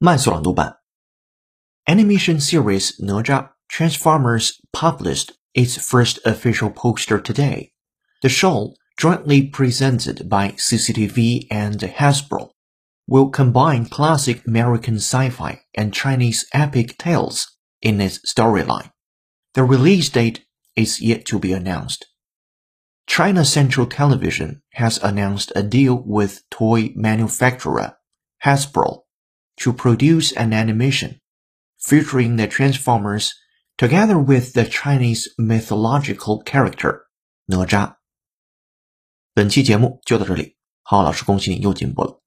慢速朗读版。Animation series Nezha Transformers published its first official poster today. The show, jointly presented by CCTV and Hasbro, will combine classic American sci-fi and Chinese epic tales in its storyline. The release date is yet to be announced. China Central Television has announced a deal with toy manufacturer Hasbro to produce an animation featuring the Transformers together with the Chinese mythological character 哪吒。本期节目就到这里，浩老师恭喜你又进步了。